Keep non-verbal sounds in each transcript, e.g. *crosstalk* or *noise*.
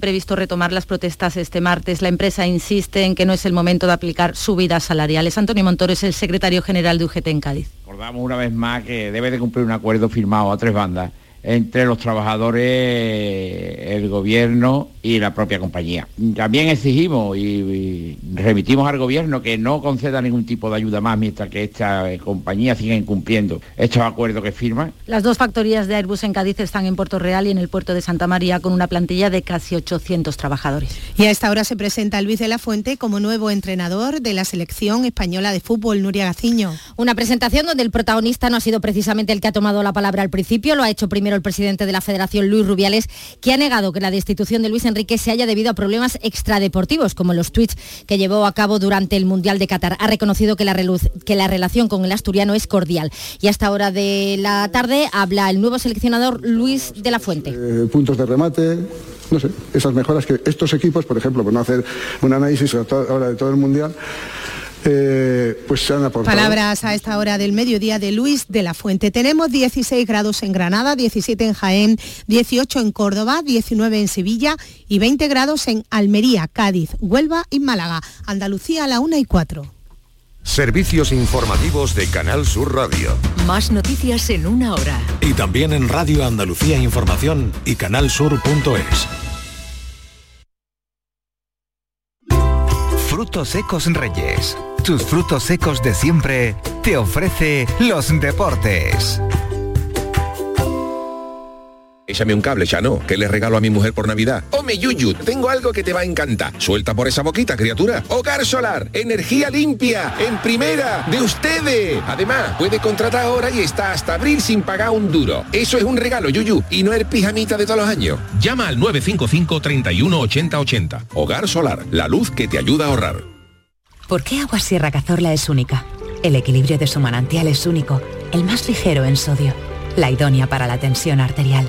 previsto retomar las protestas este martes. La empresa insiste en que no es el momento de aplicar subidas salariales. Antonio Montoro es el secretario general de UGT en Cádiz. Recordamos una vez más que debe de cumplir un acuerdo firmado a tres bandas entre los trabajadores, el gobierno y la propia compañía. También exigimos y, remitimos al gobierno que no conceda ningún tipo de ayuda más mientras que esta compañía siga incumpliendo estos acuerdos que firman. Las dos factorías de Airbus en Cádiz están en Puerto Real y en el puerto de Santa María con una plantilla de casi 800 trabajadores. Y a esta hora se presenta Luis de la Fuente como nuevo entrenador de la selección española de fútbol, Nuria Gaciño. Una presentación donde el protagonista no ha sido precisamente el que ha tomado la palabra al principio, lo ha hecho primero el presidente de la Federación, Luis Rubiales, que ha negado que la destitución de Luis Enrique se haya debido a problemas extradeportivos, como los tweets que llevó a cabo durante el Mundial de Qatar. Ha reconocido que la, relación con el asturiano es cordial. Y hasta hora de la tarde habla el nuevo seleccionador Luis de la Fuente. Eh, puntos de remate, no sé, esas mejoras que estos equipos, por ejemplo, por no hacer un análisis ahora de todo el Mundial, eh, pues se han aportado. Palabras a esta hora del mediodía de Luis de la Fuente. Tenemos 16 grados en Granada, 17 en Jaén, 18 en Córdoba, 19 en Sevilla y 20 grados en Almería, Cádiz, Huelva y Málaga. Andalucía a la 1 y 4. Servicios informativos de Canal Sur Radio. Más noticias en una hora. Y también en Radio Andalucía Información y canalsur.es. Frutos secos Reyes. Tus frutos secos de siempre te ofrece los deportes. Échame un cable, ya no, que le regalo a mi mujer por Navidad. Ome Yuyu, tengo algo que te va a encantar. Suelta por esa boquita, criatura. Hogar Solar, energía limpia, en primera, de ustedes. Además, puede contratar ahora y está hasta abril sin pagar un duro. Eso es un regalo, Yuyu, y no el pijamita de todos los años. Llama al 955 31 80 80. Hogar Solar, la luz que te ayuda a ahorrar. ¿Por qué Agua Sierra Cazorla es única? El equilibrio de su manantial es único, el más ligero en sodio, la idónea para la tensión arterial,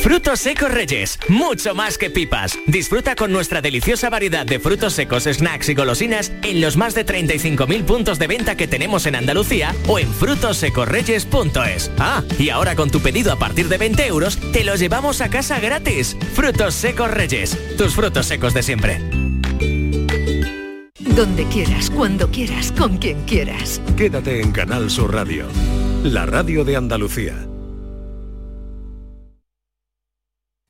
Frutos secos Reyes, mucho más que pipas. Disfruta con nuestra deliciosa variedad de frutos secos, snacks y golosinas en los más de 35.000 puntos de venta que tenemos en Andalucía o en frutosecorreyes.es. Ah, y ahora con tu pedido a partir de 20 euros, te los llevamos a casa gratis. Frutos secos Reyes, tus frutos secos de siempre. Donde quieras, cuando quieras, con quien quieras. Quédate en Canal Sur Radio, la radio de Andalucía.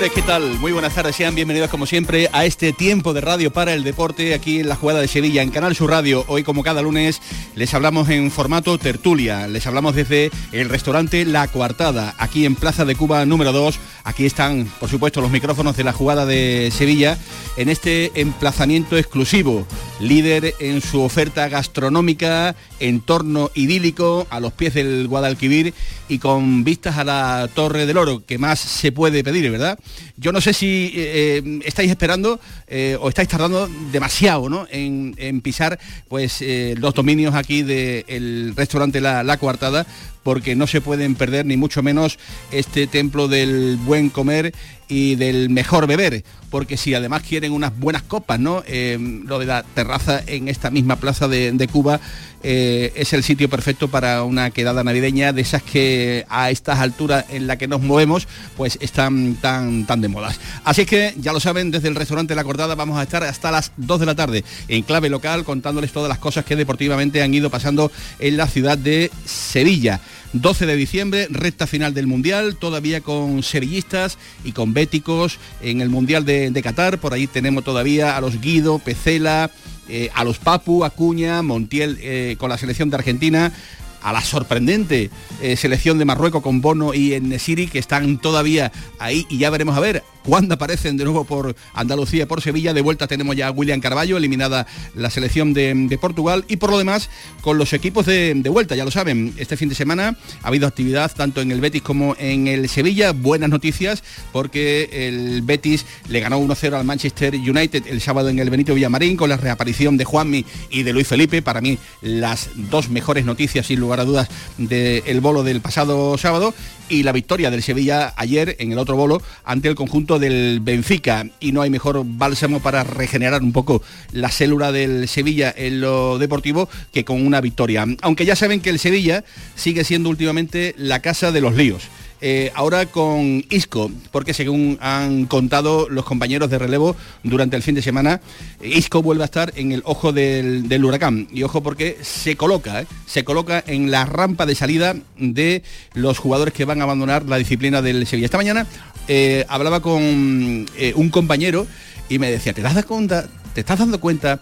Señores, ¿qué tal? Muy buenas tardes, sean bienvenidos como siempre a este tiempo de radio para el deporte aquí en la jugada de Sevilla, en Canal Sur Radio. Hoy como cada lunes les hablamos en formato tertulia, les hablamos desde el restaurante La Coartada, aquí en Plaza de Cuba número 2. Aquí están, por supuesto, los micrófonos de la jugada de Sevilla en este emplazamiento exclusivo, líder en su oferta gastronómica, entorno idílico a los pies del Guadalquivir y con vistas a la Torre del Oro, que más se puede pedir, ¿verdad? Yo no sé si eh, eh, estáis esperando eh, o estáis tardando demasiado ¿no? en, pisar pues, los dominios aquí del restaurante La, La Coartada, porque no se pueden perder ni mucho menos este templo del buen comer y del mejor beber, porque si además quieren unas buenas copas, ¿no? lo de la terraza en esta misma plaza de, Cuba es el sitio perfecto para una quedada navideña de esas que a estas alturas en la que nos movemos pues están tan, tan de modas. Así que ya lo saben, desde el restaurante La Cordada vamos a estar hasta las 2 de la tarde en clave local contándoles todas las cosas que deportivamente han ido pasando en la ciudad de Sevilla. 12 de diciembre, recta final del Mundial, todavía con sevillistas y con béticos en el Mundial de, de Qatar. Por ahí tenemos todavía a los Guido, Pecela, eh, a los Papu, Acuña, Montiel eh, con la selección de Argentina, a la sorprendente eh, selección de Marruecos con Bono y Nesiri, que están todavía ahí y ya veremos a ver cuando aparecen de nuevo por Andalucía, por Sevilla. De vuelta tenemos ya a William Carballo, eliminada la selección de, Portugal. Y por lo demás, con los equipos de, vuelta, ya lo saben, este fin de semana ha habido actividad tanto en el Betis como en el Sevilla. Buenas noticias porque el Betis le ganó 1-0 al Manchester United el sábado en el Benito Villamarín con la reaparición de Juanmi y de Luis Felipe. Para mí, las dos mejores noticias, sin lugar dudas, del bolo del pasado sábado y la victoria del Sevilla ayer en el otro bolo ante el conjunto del Benfica. Y no hay mejor bálsamo para regenerar un poco la célula del Sevilla en lo deportivo que con una victoria. Aunque ya saben que el Sevilla sigue siendo últimamente la casa de los líos. Eh, ahora con Isco, porque según han contado los compañeros de relevo durante el fin de semana, Isco vuelve a estar en el ojo del, huracán. Y ojo porque se coloca, eh, se coloca en la rampa de salida de los jugadores que van a abandonar la disciplina del Sevilla. Esta mañana eh, hablaba con un compañero y me decía, ¿te das cuenta, te estás dando cuenta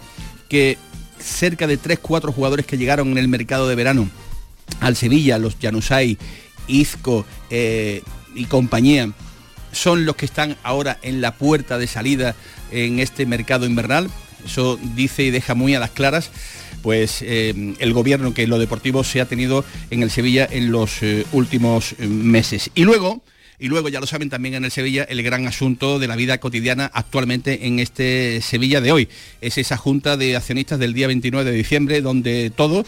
que cerca de 3-4 jugadores que llegaron en el mercado de verano al Sevilla, los Janusay Izco eh, y compañía son los que están ahora en la puerta de salida en este mercado invernal. Eso dice y deja muy a las claras pues eh, el gobierno que lo deportivo se ha tenido en el Sevilla en los eh, últimos meses. Y luego, y luego ya lo saben también en el Sevilla, el gran asunto de la vida cotidiana actualmente en este Sevilla de hoy. Es esa junta de accionistas del día 29 de diciembre donde todo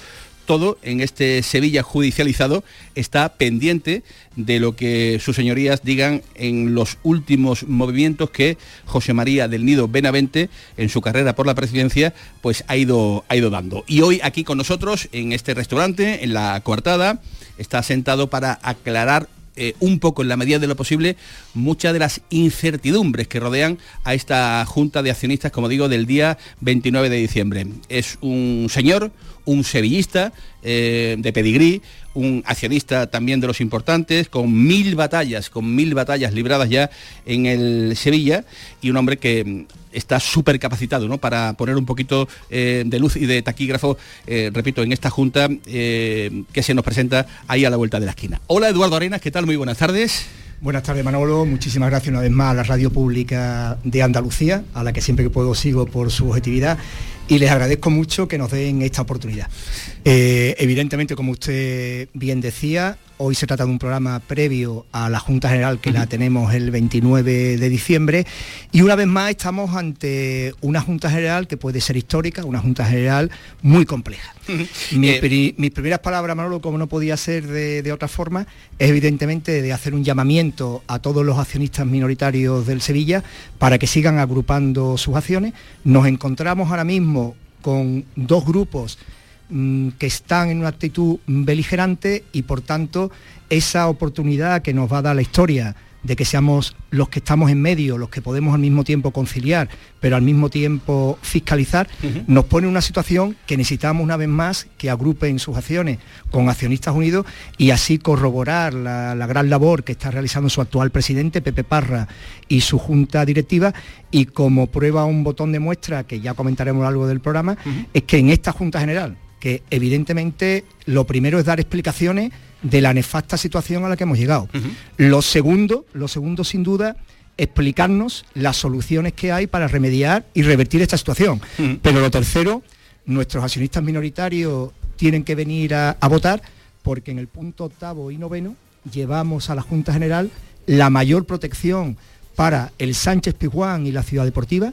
todo en este Sevilla judicializado está pendiente de lo que sus señorías digan en los últimos movimientos que José María del Nido Benavente en su carrera por la presidencia pues ha ido, ha ido dando. Y hoy aquí con nosotros en este restaurante, en la coartada, está sentado para aclarar eh, un poco en la medida de lo posible muchas de las incertidumbres que rodean a esta junta de accionistas, como digo, del día 29 de diciembre. Es un señor, un sevillista eh, de pedigrí, un accionista también de los importantes, con mil batallas, con mil batallas libradas ya en el Sevilla, y un hombre que está súper capacitado ¿no? para poner un poquito eh, de luz y de taquígrafo, eh, repito, en esta junta que se nos presenta ahí a la vuelta de la esquina. Hola Eduardo Arenas, ¿qué tal? Muy buenas tardes. Buenas tardes Manolo, muchísimas gracias una vez más a la Radio Pública de Andalucía, a la que siempre que puedo sigo por su objetividad y les agradezco mucho que nos den esta oportunidad. Eh, evidentemente, como usted bien decía, hoy se trata de un programa previo a la Junta General que la tenemos el 29 de diciembre y una vez más estamos ante una Junta General que puede ser histórica, una Junta General muy compleja. Eh, mis, primeras palabras, Manolo, como no podía ser de, de, otra forma, es evidentemente de hacer un llamamiento a todos los accionistas minoritarios del Sevilla para que sigan agrupando sus acciones. Nos encontramos ahora mismo con dos grupos que están en una actitud beligerante y por tanto esa oportunidad que nos va a dar la historia de que seamos los que estamos en medio, los que podemos al mismo tiempo conciliar, pero al mismo tiempo fiscalizar, nos pone en una situación que necesitamos una vez más que agrupen sus acciones con Accionistas Unidos y así corroborar la, gran labor que está realizando su actual presidente, Pepe Parra, y su junta directiva. Y como prueba un botón de muestra, que ya comentaremos algo del programa, es que en esta Junta General, que evidentemente lo primero es dar explicaciones de la nefasta situación a la que hemos llegado. Lo segundo, lo segundo sin duda, explicarnos las soluciones que hay para remediar y revertir esta situación. Pero lo tercero, nuestros accionistas minoritarios tienen que venir a, a votar porque en el punto octavo y noveno llevamos a la Junta General la mayor protección para el Sánchez Pizjuán y la Ciudad Deportiva.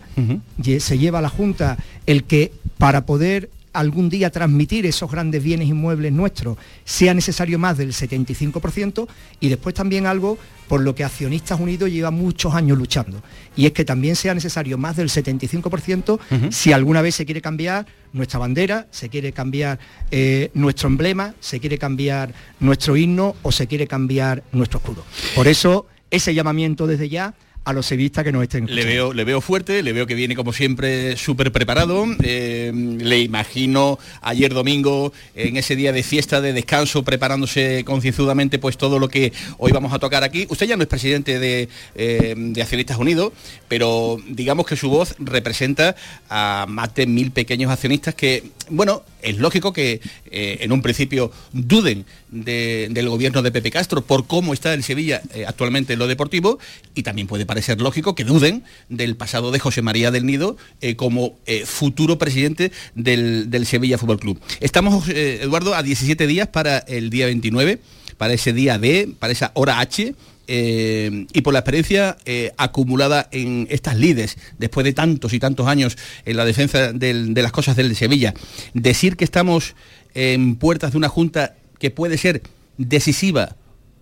Se lleva a la Junta el que para poder algún día transmitir esos grandes bienes inmuebles nuestros sea necesario más del 75% y después también algo por lo que Accionistas Unidos lleva muchos años luchando. Y es que también sea necesario más del 75% si alguna vez se quiere cambiar nuestra bandera, se quiere cambiar eh, nuestro emblema, se quiere cambiar nuestro himno o se quiere cambiar nuestro escudo. Por eso, ese llamamiento desde ya a los sevillistas que nos estén Le veo, le veo fuerte, le veo que viene como siempre súper preparado. Eh, le imagino ayer domingo, en ese día de fiesta, de descanso, preparándose concienzudamente pues todo lo que hoy vamos a tocar aquí. Usted ya no es presidente de, eh, de Accionistas Unidos, pero digamos que su voz representa a más de mil pequeños accionistas que, bueno, es lógico que eh, en un principio duden del gobierno de Pepe Castro por cómo está el Sevilla eh, actualmente en lo deportivo y también puede parecer lógico que duden del pasado de José María del Nido eh, como futuro presidente del, del, Sevilla Fútbol Club. Estamos, Eduardo, a 17 días para el día 29, para ese día D, para esa hora H eh, y por la experiencia eh, acumulada en estas lides, después de tantos y tantos años en la defensa de las cosas del Sevilla, decir que estamos en puertas de una junta que puede ser decisiva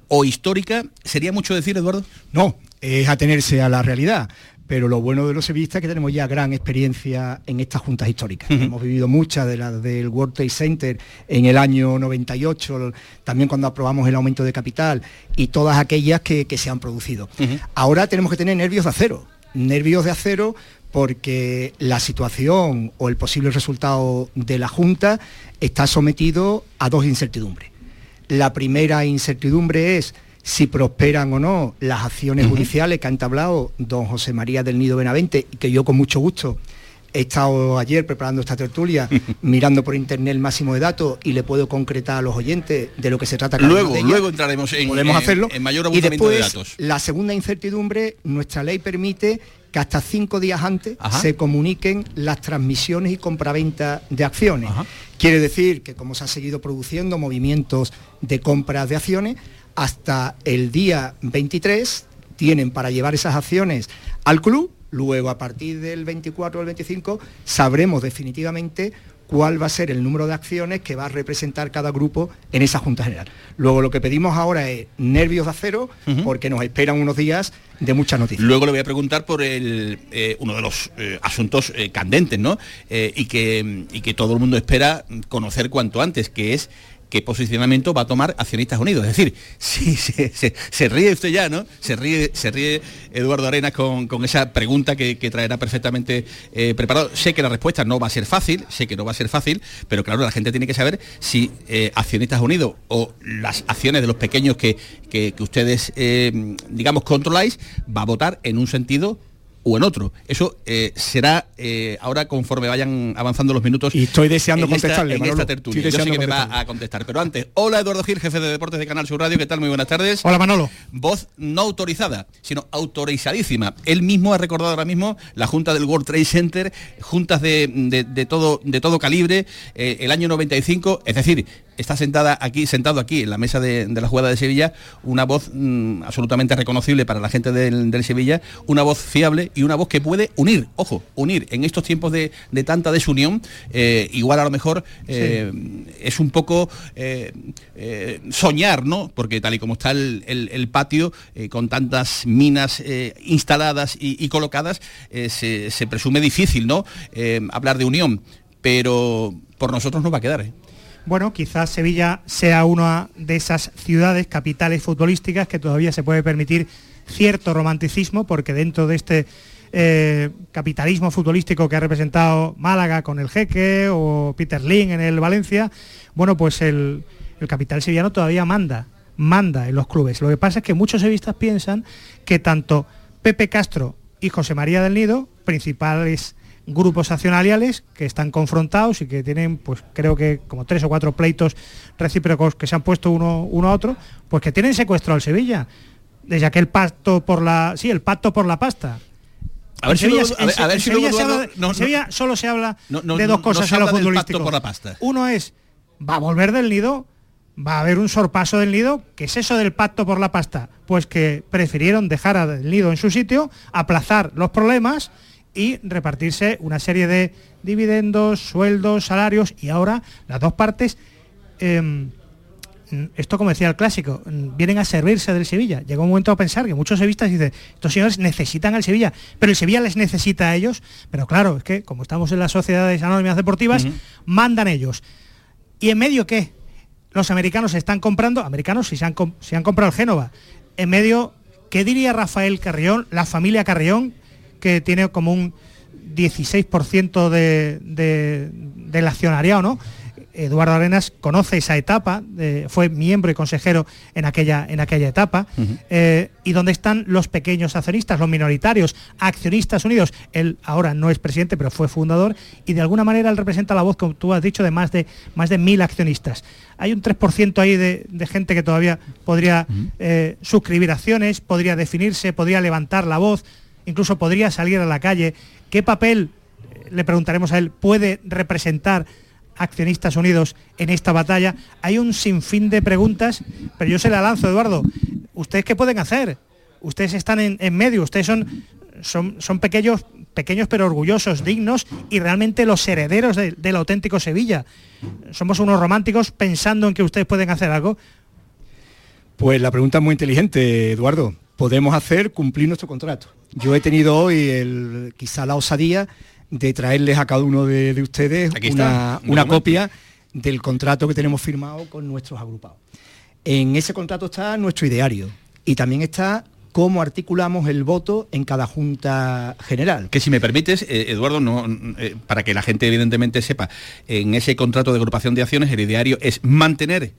o histórica, ¿sería mucho decir, Eduardo? No, es atenerse a la realidad pero lo bueno de los sevillistas es que tenemos ya gran experiencia en estas juntas históricas. Hemos vivido muchas de las del World Trade Center en el año 98, también cuando aprobamos el aumento de capital y todas aquellas que, se han producido. Ahora tenemos que tener nervios de acero, nervios de acero porque la situación o el posible resultado de la Junta está sometido a dos incertidumbres. La primera incertidumbre es si prosperan o no las acciones judiciales que ha entablado don José María del Nido Benavente, y que yo con mucho gusto he estado ayer preparando esta tertulia, mirando por internet el máximo de datos y le puedo concretar a los oyentes de lo que se trata. luego, luego entraremos en, Podemos hacerlo. en mayor y después, de datos. La segunda incertidumbre, nuestra ley permite que hasta cinco días antes se comuniquen las transmisiones y compraventa de acciones. Quiere decir que como se ha seguido produciendo movimientos de compras de acciones, hasta el día 23 tienen para llevar esas acciones al club, luego a partir del 24 o el 25 sabremos definitivamente cuál va a ser el número de acciones que va a representar cada grupo en esa Junta General. Luego lo que pedimos ahora es nervios de acero, porque nos esperan unos días de muchas noticias. Luego le voy a preguntar por el, eh, uno de los eh, asuntos eh, candentes, ¿no? y, que, y que todo el mundo espera conocer cuanto antes, que es qué posicionamiento va a tomar Accionistas Unidos. Es decir, *laughs* si se, ríe usted ya, ¿no? Se ríe, se ríe Eduardo Arenas con, esa pregunta que, traerá perfectamente eh, preparado. Sé que la respuesta no va a ser fácil, sé que no va a ser fácil, pero claro, la gente tiene que saber si eh, Accionistas Unidos o las acciones de los pequeños que, que, ustedes, eh, digamos, controláis, va a votar en un sentido o en otro. Eso eh, será eh, ahora conforme vayan avanzando los minutos. Y estoy deseando contestarle. en esta tertulia. Yo sé que me va a contestar. Pero antes, hola Eduardo Gil, jefe de deportes de Canal Sur Radio. ¿Qué tal? Muy buenas tardes. Hola Manolo. Voz no autorizada, sino autorizadísima. Él mismo ha recordado ahora mismo la Junta del World Trade Center, juntas de, todo, de todo calibre, eh, el año 95. Es decir, está sentada aquí, sentado aquí en la mesa de, la jugada de Sevilla, una voz mm, absolutamente reconocible para la gente del, Sevilla, una voz fiable y una voz que puede unir, ojo, unir en estos tiempos de, tanta desunión, eh, igual a lo mejor eh, es un poco eh, soñar, ¿no? Porque tal y como está el, patio, con tantas minas instaladas y, colocadas, se, se, presume difícil, ¿no? hablar de unión, pero por nosotros no va a quedar bueno, quizás Sevilla sea una de esas ciudades, capitales futbolísticas que todavía se puede permitir cierto romanticismo, porque dentro de este eh, capitalismo futbolístico que ha representado Málaga con el Jeque o Peter Ling en el Valencia, bueno, pues el, el capital sevillano todavía manda, manda en los clubes. Lo que pasa es que muchos sevillistas piensan que tanto Pepe Castro y José María del Nido, principales grupos accionariales que están confrontados y que tienen, pues creo que como tres o cuatro pleitos recíprocos que se han puesto uno, uno a otro, pues que tienen secuestrado al Sevilla. Desde aquel pacto por la. Sí, el pacto por la pasta. A ver, Sevilla, Sevilla solo se habla de dos cosas en lo futbolístico. Por la pasta. Uno es, va a volver del nido va a haber un sorpaso del nido. ¿Qué es eso del pacto por la pasta? Pues que prefirieron dejar al nido en su sitio, aplazar los problemas y repartirse una serie de dividendos, sueldos, salarios y ahora las dos partes, em, esto como decía el clásico, vienen a servirse del Sevilla. Llegó un momento a pensar que muchos sevistas dicen, estos señores necesitan al Sevilla, pero el Sevilla les necesita a ellos, pero claro, es que como estamos en las sociedades anónimas deportivas, mandan ellos. ¿Y en medio qué? Los americanos están comprando, americanos si se han, han comprado el Génova, en medio, ¿qué diría Rafael Carrión, la familia Carrión, que tiene como un 16% de, del accionariado, ¿no? Eduardo Arenas conoce esa etapa, fue miembro y consejero en aquella, en aquella etapa, eh, y donde están los pequeños accionistas, los minoritarios, accionistas unidos. Él ahora no es presidente, pero fue fundador, y de alguna manera él representa la voz, como tú has dicho, de más de, más de mil accionistas. Hay un 3% ahí de, gente que todavía podría eh, suscribir acciones, podría definirse, podría levantar la voz, incluso podría salir a la calle. ¿Qué papel, le preguntaremos a él, puede representar accionistas unidos en esta batalla? Hay un sinfín de preguntas, pero yo se la lanzo, Eduardo. ¿Ustedes qué pueden hacer? Ustedes están en, medio, ustedes son, son, son, pequeños, pequeños pero orgullosos, dignos y realmente los herederos del auténtico Sevilla. Somos unos románticos pensando en que ustedes pueden hacer algo. Pues la pregunta es muy inteligente, Eduardo. Podemos hacer cumplir nuestro contrato. Yo he tenido hoy el, quizá la osadía de traerles a cada uno de, ustedes una, una copia del contrato que tenemos firmado con nuestros agrupados. En ese contrato está nuestro ideario y también está cómo articulamos el voto en cada junta general. Que si me permites, eh, Eduardo, no, eh, para que la gente evidentemente sepa, en ese contrato de agrupación de acciones el ideario es mantener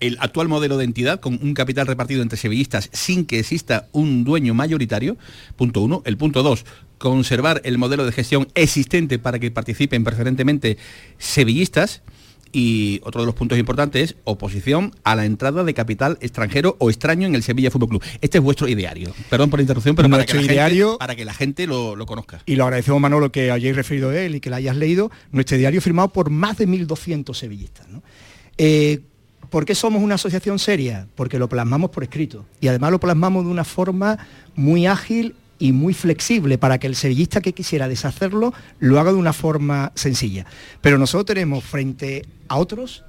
el actual modelo de entidad con un capital repartido entre sevillistas sin que exista un dueño mayoritario, punto uno. El punto dos, conservar el modelo de gestión existente para que participen preferentemente sevillistas. Y otro de los puntos importantes es oposición a la entrada de capital extranjero o extraño en el Sevilla Fútbol Club. Este es vuestro ideario. Perdón por la interrupción, pero para que, la gente, para que, la gente, lo, conozca. Y lo agradecemos, Manolo, que hayáis referido a él y que lo hayas leído. Nuestro diario firmado por más de 1.200 sevillistas. Eh, ¿Por qué somos una asociación seria? Porque lo plasmamos por escrito. Y además lo plasmamos de una forma muy ágil y muy flexible para que el sevillista que quisiera deshacerlo lo haga de una forma sencilla. Pero nosotros tenemos frente a otros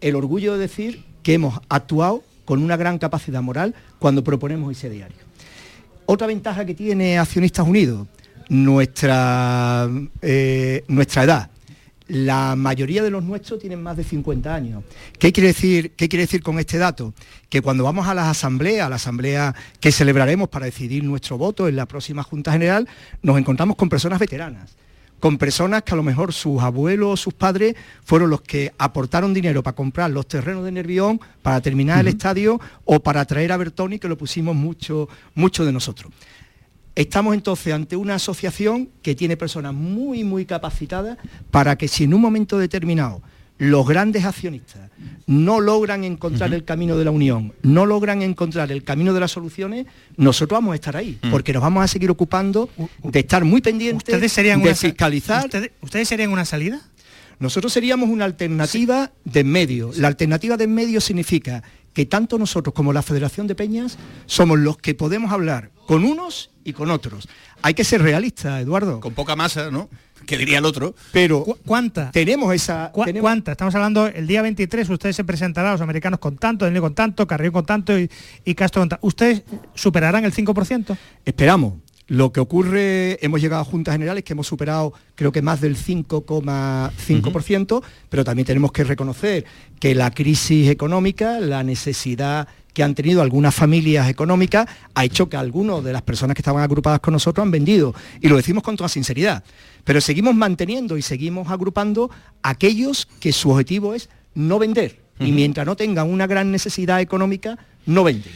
el orgullo de decir que hemos actuado con una gran capacidad moral cuando proponemos ese diario. Otra ventaja que tiene Accionistas Unidos, nuestra, eh, nuestra edad la mayoría de los nuestros tienen más de 50 años. ¿Qué quiere decir, qué quiere decir con este dato? Que cuando vamos a las asambleas, a la asamblea que celebraremos para decidir nuestro voto en la próxima Junta General, nos encontramos con personas veteranas con personas que a lo mejor sus abuelos o sus padres fueron los que aportaron dinero para comprar los terrenos de Nervión, para terminar el estadio o para traer a Bertoni, que lo pusimos mucho, mucho de nosotros. Estamos entonces ante una asociación que tiene personas muy, muy capacitadas para que si en un momento determinado los grandes accionistas no logran encontrar el camino de la unión, no logran encontrar el camino de las soluciones, nosotros vamos a estar ahí, mm. porque nos vamos a seguir ocupando de estar muy pendientes, ¿Ustedes serían de fiscalizar. ¿Ustedes, serían una salida? Nosotros seríamos una alternativa de medio. La alternativa de medio significa que tanto nosotros como la Federación de Peñas somos los que podemos hablar con unos y con otros. Hay que ser realista, Eduardo. Con poca masa, ¿no? Que diría el otro. Pero ¿cuánta? Tenemos esa... ¿Cuánta? Estamos hablando, el día 23 ustedes se presentarán, los americanos con tanto, Daniel con tanto, Carrillo con tanto y, Castro con tanto. ¿Ustedes superarán el 5%? Esperamos. Lo que ocurre, hemos llegado a juntas generales que hemos superado creo que más del 5,5%, pero también tenemos que reconocer que la crisis económica, la necesidad que han tenido algunas familias económicas ha hecho que algunas de las personas que estaban agrupadas con nosotros han vendido. Y lo decimos con toda sinceridad. Pero seguimos manteniendo y seguimos agrupando aquellos que su objetivo es no vender. Y mientras no tengan una gran necesidad económica, no venden.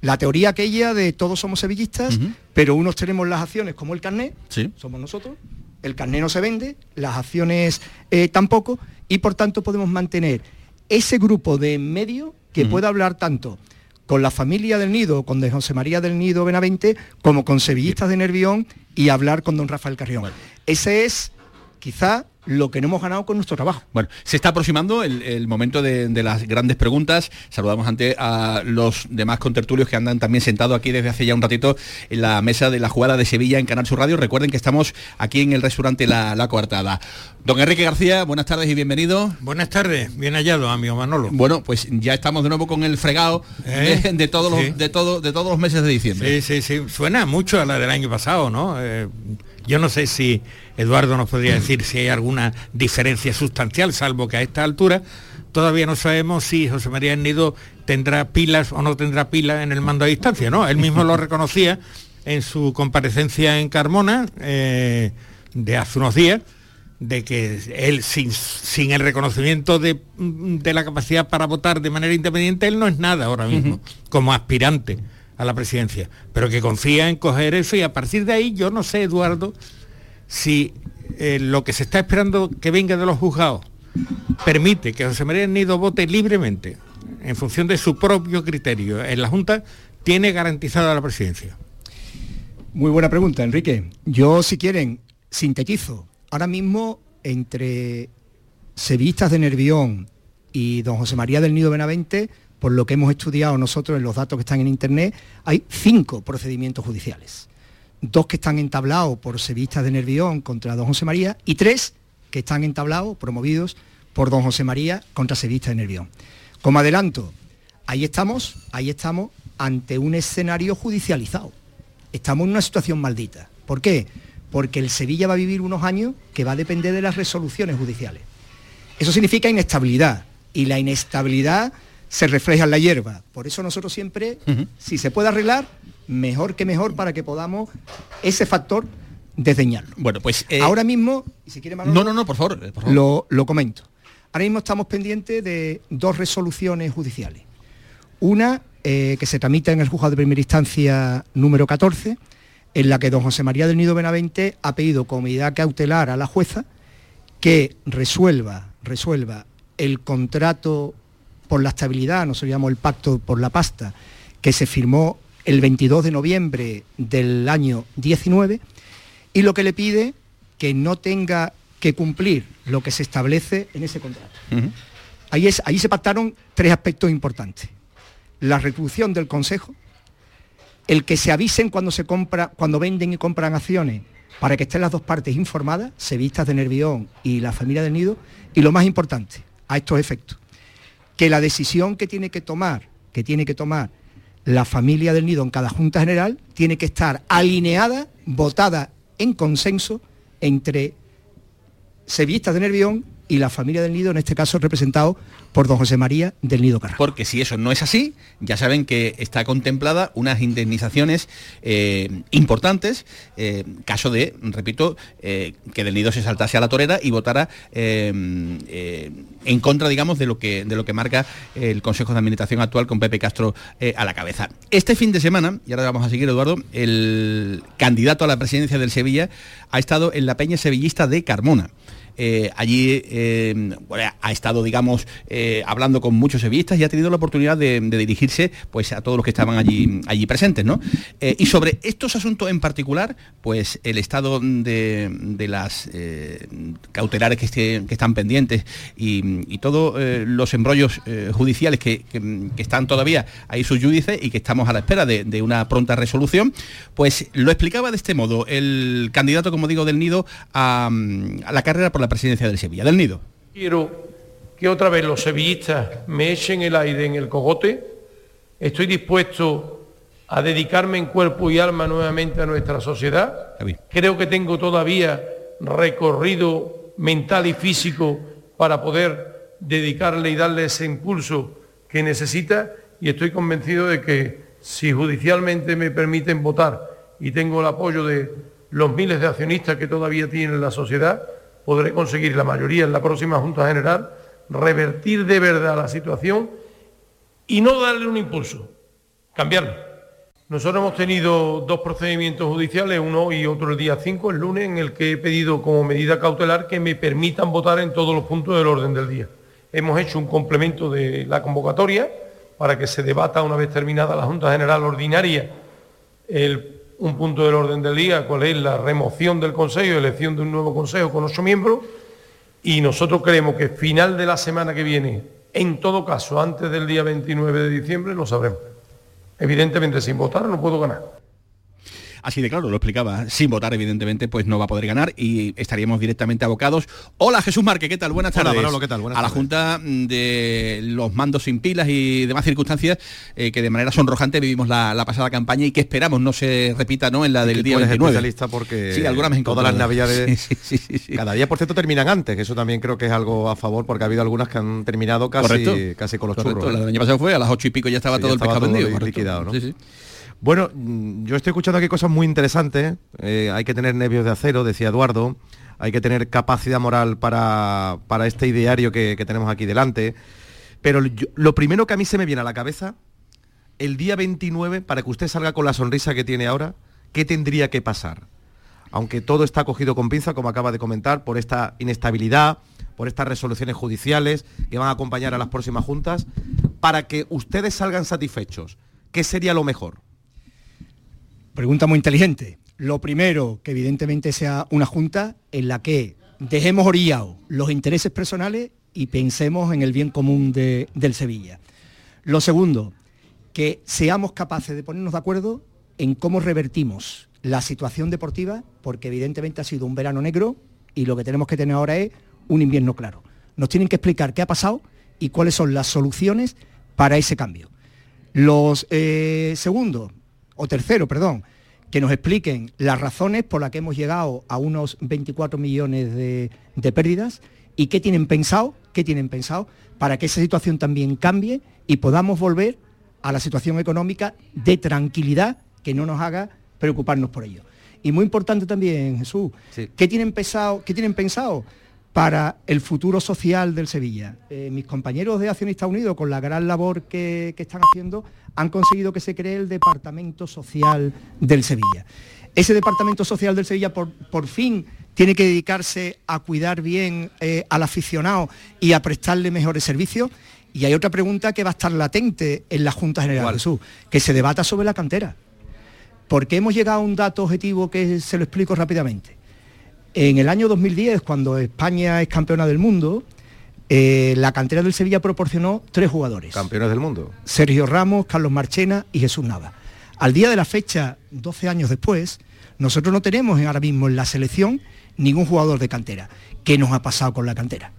La teoría aquella de todos somos sevillistas, pero unos tenemos las acciones como el carné, somos nosotros, el carné no se vende, las acciones eh, tampoco, y por tanto podemos mantener ese grupo de en medio que pueda hablar tanto con la familia del Nido, con de José María del Nido Benavente, como con sevillistas de Nervión y hablar con don Rafael Carrión. Ese es quizá lo que no hemos ganado con nuestro trabajo. Bueno, se está aproximando el, momento de, las grandes preguntas. Saludamos ante a los demás contertulios que andan también sentados aquí desde hace ya un ratito en la mesa de la jugada de Sevilla en Canal Sur Radio. Recuerden que estamos aquí en el restaurante La, la Coartada. Don Enrique García, buenas tardes y bienvenido. Buenas tardes, bien hallado, amigo Manolo. Bueno, pues ya estamos de nuevo con el fregado ¿Eh? de, todos los, de, todo, de todos los meses de diciembre. Sí, sí, sí. Suena mucho a la del año pasado, ¿no? Eh, yo no sé si Eduardo nos podría *clears throat* decir si hay alguna diferencia sustancial, salvo que a esta altura todavía no sabemos si José María Nido tendrá pilas o no tendrá pilas en el mando a distancia, ¿no? Él mismo lo *laughs* reconocía en su comparecencia en Carmona eh, de hace unos días, de que él sin, sin el reconocimiento de, la capacidad para votar de manera independiente, él no es nada ahora mismo, como aspirante a la presidencia, pero que confía en coger eso y a partir de ahí yo no sé, Eduardo, si eh, lo que se está esperando que venga de los juzgados permite que José María Nido vote libremente en función de su propio criterio en la Junta, tiene garantizada la presidencia. Muy buena pregunta, Enrique. Yo, si quieren, sintetizo. Ahora mismo, entre sevillistas de Nervión y don José María del Nido Benavente, por lo que hemos estudiado nosotros en los datos que están en Internet, hay cinco procedimientos judiciales. Dos que están entablados por sevillistas de Nervión contra don José María y tres que están entablados, promovidos por don José María contra sevillistas de Nervión. Como adelanto, ahí estamos, ahí estamos ante un escenario judicializado. Estamos en una situación maldita. ¿Por qué? Porque el Sevilla va a vivir unos años que va a depender de las resoluciones judiciales. Eso significa inestabilidad. Y la inestabilidad se refleja en la hierba. Por eso nosotros siempre, si se puede arreglar, mejor que mejor para que podamos ese factor desdeñarlo. Bueno, pues... Eh, Ahora mismo, y si quiere No, no, no, por favor. Por Lo, lo comento. Ahora mismo estamos pendientes de dos resoluciones judiciales. Una eh, que se tramita en el juzgado de primera instancia número 14, en la que don José María del Nido Benavente ha pedido comunidad cautelar a la jueza que resuelva, resuelva el contrato por la estabilidad, nosotros llamamos el pacto por la pasta, que se firmó el 22 de noviembre del año 19, y lo que le pide que no tenga que cumplir lo que se establece en ese contrato. ahí, es, ahí se pactaron tres aspectos importantes. La retribución del Consejo, el que se avisen cuando se compra, cuando venden y compran acciones para que estén las dos partes informadas, Sevistas de Nervión y la familia del Nido, y lo más importante, a estos efectos, que la decisión que tiene que tomar, que tiene que tomar la familia del nido en cada Junta General, tiene que estar alineada, votada en consenso entre sevillistas de Nervión y la familia del Nido, en este caso representado por don José María del Nido Carrasco. Porque si eso no es así, ya saben que está contemplada unas indemnizaciones eh, importantes, eh, caso de, repito, eh, que del Nido se saltase a la torera y votara en contra, digamos, de lo, que, de lo que marca el Consejo de Administración actual con Pepe Castro a la cabeza. Este fin de semana, y ahora vamos a seguir, Eduardo, el candidato a la presidencia del Sevilla ha estado en la peña sevillista de Carmona. Eh, allí eh, ha estado, digamos, eh, hablando con muchos sevillistas y ha tenido la oportunidad de, dirigirse pues, a todos los que estaban allí, allí presentes. ¿no? y sobre estos asuntos en particular, pues el estado de, las cautelares que, están pendientes y, todos los embrollos judiciales que, están todavía ahí sus judice y que estamos a la espera de, de una pronta resolución, pues lo explicaba de este modo el candidato, como digo, del Nido a, a la carrera por la presidencia del Sevilla. Del Nido. Quiero que otra vez los sevillistas me echen el aire en el cogote. Estoy dispuesto a dedicarme en cuerpo y alma nuevamente a nuestra sociedad. Creo que tengo todavía recorrido mental y físico para poder dedicarle y darle ese impulso que necesita y estoy convencido de que si judicialmente me permiten votar y tengo el apoyo de los miles de accionistas que todavía tiene la sociedad, podré conseguir la mayoría en la próxima Junta General, revertir de verdad la situación y no darle un impulso, cambiarlo. Nosotros hemos tenido dos procedimientos judiciales, uno y otro el día 5, el lunes, en el que he pedido como medida cautelar que me permitan votar en todos los puntos del orden del día. Hemos hecho un complemento de la convocatoria para que se debata una vez terminada la Junta General Ordinaria el un punto del orden del día, cuál es la remoción del Consejo elección de un nuevo Consejo con ocho miembros. y nosotros creemos que final de la semana que viene, en todo caso, antes del día 29 de diciembre, lo sabremos. Evidentemente, sin votar no puedo ganar. Así de claro, lo explicaba. Sin votar, evidentemente, pues no va a poder ganar y estaríamos directamente abocados. Hola Jesús Marque, ¿qué tal? Buenas tardes. Hola Manolo, ¿qué tal? Buenas a la Junta de los mandos sin pilas y demás circunstancias eh, que de manera sonrojante vivimos la, pasada campaña y que esperamos no se repita ¿no? en la del día 29. especialista porque sí, alguna vez todas las navidades *laughs* cada día por cierto terminan antes, que eso también creo que es algo a favor porque ha habido algunas que han terminado casi, casi con los churros. La del año pasado fue a las ocho y pico ya estaba todo el pescado vendido. Liquidado, ¿no? Bueno, yo estoy escuchando aquí cosas muy interesantes. Eh, hay que tener nervios de acero, decía Eduardo. Hay que tener capacidad moral para, este ideario que, tenemos aquí delante. Pero lo primero que a mí se me viene a la cabeza, el día 29, para que usted salga con la sonrisa que tiene ahora, ¿qué tendría que pasar? Aunque todo está cogido con pinza, como acaba de comentar, por esta inestabilidad, por estas resoluciones judiciales que van a acompañar a las próximas juntas, para que ustedes salgan satisfechos, ¿qué sería lo mejor? Pregunta muy inteligente. Lo primero, que evidentemente sea una junta en la que dejemos orillados los intereses personales y pensemos en el bien común del Sevilla. Lo segundo, que seamos capaces de ponernos de acuerdo en cómo revertimos la situación deportiva, porque evidentemente ha sido un verano negro y lo que tenemos que tener ahora es un invierno claro. Nos tienen que explicar qué ha pasado y cuáles son las soluciones para ese cambio. Los eh, segundos, o tercero, perdón, que nos expliquen las razones por las que hemos llegado a unos 24 millones de, pérdidas y qué tienen pensado, qué tienen pensado para que esa situación también cambie y podamos volver a la situación económica de tranquilidad que no nos haga preocuparnos por ello. Y muy importante también, Jesús, ¿qué, tienen pensado, ¿qué tienen pensado para el futuro social del Sevilla? Eh, mis compañeros de Accionistas Unidos, con la gran labor que están haciendo, han conseguido que se cree el Departamento Social del Sevilla. Ese Departamento Social del Sevilla por, por fin tiene que dedicarse a cuidar bien eh, al aficionado y a prestarle mejores servicios. Y hay otra pregunta que va a estar latente en la Junta General de Jesús, que se debata sobre la cantera. Porque hemos llegado a un dato objetivo que se lo explico rápidamente. En el año 2010, cuando España es campeona del mundo, eh, la cantera del Sevilla proporcionó tres jugadores. Campeones del mundo. Sergio Ramos, Carlos Marchena y Jesús Nava. Al día de la fecha, 12 años después, nosotros no tenemos ahora mismo en la selección ningún jugador de cantera. ¿Qué nos ha pasado con la cantera?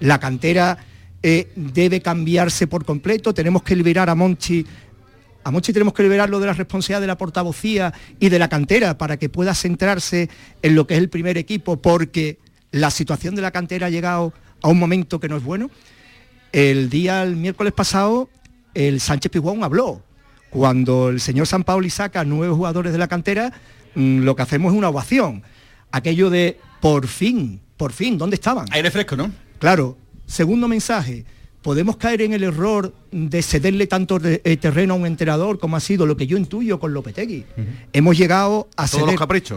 La cantera eh, debe cambiarse por completo, tenemos que liberar a Monchi. A Monchi tenemos que liberarlo de la responsabilidad de la portavocía y de la cantera para que pueda centrarse en lo que es el primer equipo, porque la situación de la cantera ha llegado a un momento que no es bueno. El día, el miércoles pasado, el Sánchez Pizjuán habló. Cuando el señor San Pauli saca nueve jugadores de la cantera, mm, lo que hacemos es una ovación. Aquello de, por fin, por fin, ¿dónde estaban? Aire fresco, ¿no? Claro. Segundo mensaje, podemos caer en el error de cederle tanto eh, terreno a un entrenador como ha sido lo que yo intuyo con Lopetegui. Hemos llegado a ceder,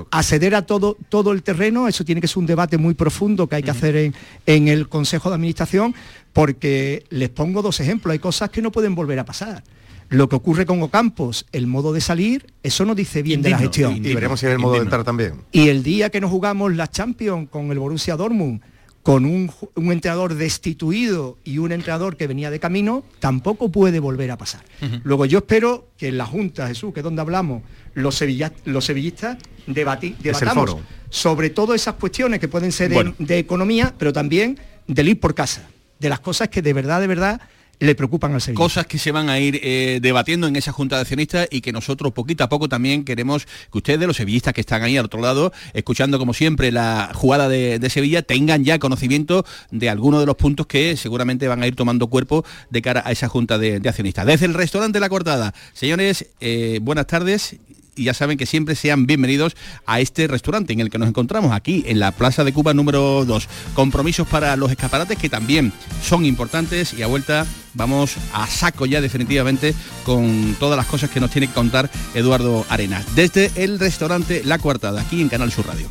a ceder a todo, todo el terreno, eso tiene que ser un debate muy profundo que hay que hacer en, en el Consejo de Administración, porque les pongo dos ejemplos, hay cosas que no pueden volver a pasar. Lo que ocurre con Ocampos, el modo de salir, eso no dice bien de la gestión. Y, veremos si es el modo de entrar también. Y el día que nos jugamos la Champions con el Borussia Dortmund, con un, entrenador destituido y un entrenador que venía de camino, tampoco puede volver a pasar. Luego yo espero que en la Junta, Jesús, que es donde hablamos, los, sevillistas debatamos sobre todo esas cuestiones que pueden ser de economía, pero también del ir por casa, de las cosas que de verdad, de verdad le preocupan al Sevilla. Cosas que se van a ir eh, debatiendo en esa Junta de Accionistas y que nosotros poquito a poco también queremos que ustedes, los sevillistas que están ahí al otro lado, escuchando como siempre la jugada de, Sevilla, tengan ya conocimiento de algunos de los puntos que seguramente van a ir tomando cuerpo de cara a esa Junta de, Accionistas. Desde el restaurante La Cortada, señores, eh, buenas tardes y ya saben que siempre sean bienvenidos a este restaurante en el que nos encontramos aquí en la Plaza de Cuba número 2. Compromisos para los escaparates que también son importantes y a vuelta vamos a saco ya definitivamente con todas las cosas que nos tiene que contar Eduardo Arenas. Desde el restaurante La Cuartada, aquí en Canal Sur Radio.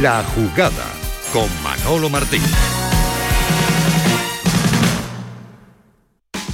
La jugada con Manolo Martín.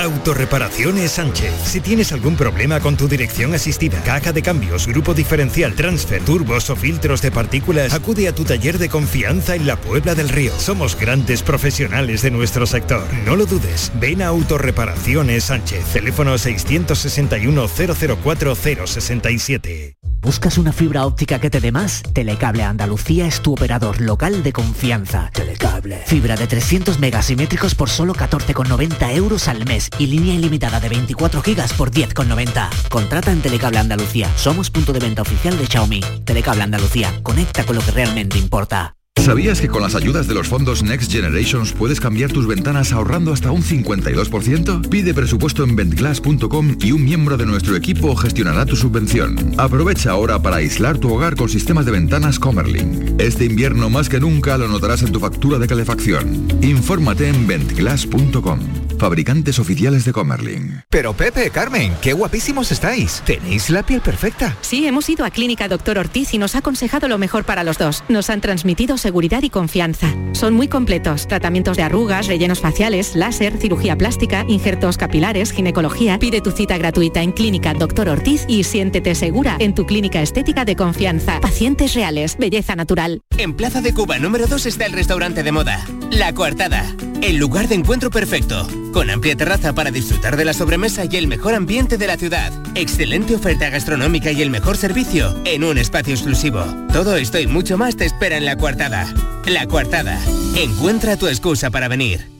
Autorreparaciones Sánchez. Si tienes algún problema con tu dirección asistida, caja de cambios, grupo diferencial, transfer, turbos o filtros de partículas, acude a tu taller de confianza en la Puebla del Río. Somos grandes profesionales de nuestro sector. No lo dudes. Ven a Autorreparaciones Sánchez. Teléfono 661 004 067. ¿Buscas una fibra óptica que te dé más? Telecable Andalucía es tu operador local de confianza. Telecable. Fibra de 300 megasimétricos por solo 14,90 euros al mes y línea ilimitada de 24 gigas por 10,90. Contrata en Telecable Andalucía. Somos punto de venta oficial de Xiaomi. Telecable Andalucía. Conecta con lo que realmente importa. ¿Sabías que con las ayudas de los fondos Next Generations puedes cambiar tus ventanas ahorrando hasta un 52%? Pide presupuesto en ventglass.com y un miembro de nuestro equipo gestionará tu subvención. Aprovecha ahora para aislar tu hogar con sistemas de ventanas Comerlin. Este invierno más que nunca lo notarás en tu factura de calefacción. Infórmate en ventglass.com. Fabricantes oficiales de Comerlin. Pero Pepe, Carmen, qué guapísimos estáis. Tenéis la piel perfecta. Sí, hemos ido a Clínica Doctor Ortiz y nos ha aconsejado lo mejor para los dos. Nos han transmitido seguridad y confianza. Son muy completos. Tratamientos de arrugas, rellenos faciales, láser, cirugía plástica, injertos capilares, ginecología. Pide tu cita gratuita en Clínica Doctor Ortiz y siéntete segura en tu clínica estética de confianza. Pacientes reales, belleza natural. En Plaza de Cuba número 2 está el restaurante de moda, La Coartada. El lugar de encuentro perfecto, con amplia terraza para disfrutar de la sobremesa y el mejor ambiente de la ciudad. Excelente oferta gastronómica y el mejor servicio en un espacio exclusivo. Todo esto y mucho más te espera en La Coartada. La Coartada. Encuentra tu excusa para venir.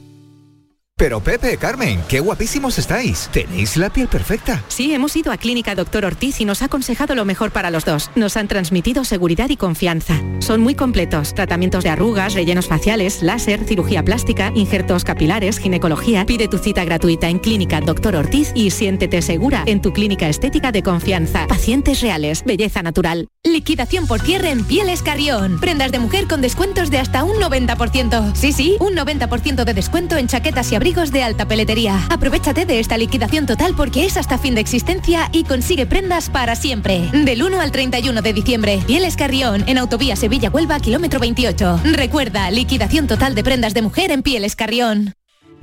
Pero Pepe, Carmen, qué guapísimos estáis. Tenéis la piel perfecta. Sí, hemos ido a Clínica Doctor Ortiz y nos ha aconsejado lo mejor para los dos. Nos han transmitido seguridad y confianza. Son muy completos. Tratamientos de arrugas, rellenos faciales, láser, cirugía plástica, injertos capilares, ginecología. Pide tu cita gratuita en Clínica Doctor Ortiz y siéntete segura en tu clínica estética de confianza. Pacientes reales, belleza natural. Liquidación por cierre en Pieles Carrión. Prendas de mujer con descuentos de hasta un 90%. Sí, sí, un 90% de descuento en chaquetas y abrigos de alta peletería. Aprovechate de esta liquidación total porque es hasta fin de existencia y consigue prendas para siempre. Del 1 al 31 de diciembre. Pieles Carrión, en Autovía Sevilla-Huelva, kilómetro 28. Recuerda, liquidación total de prendas de mujer en Pieles Carrión.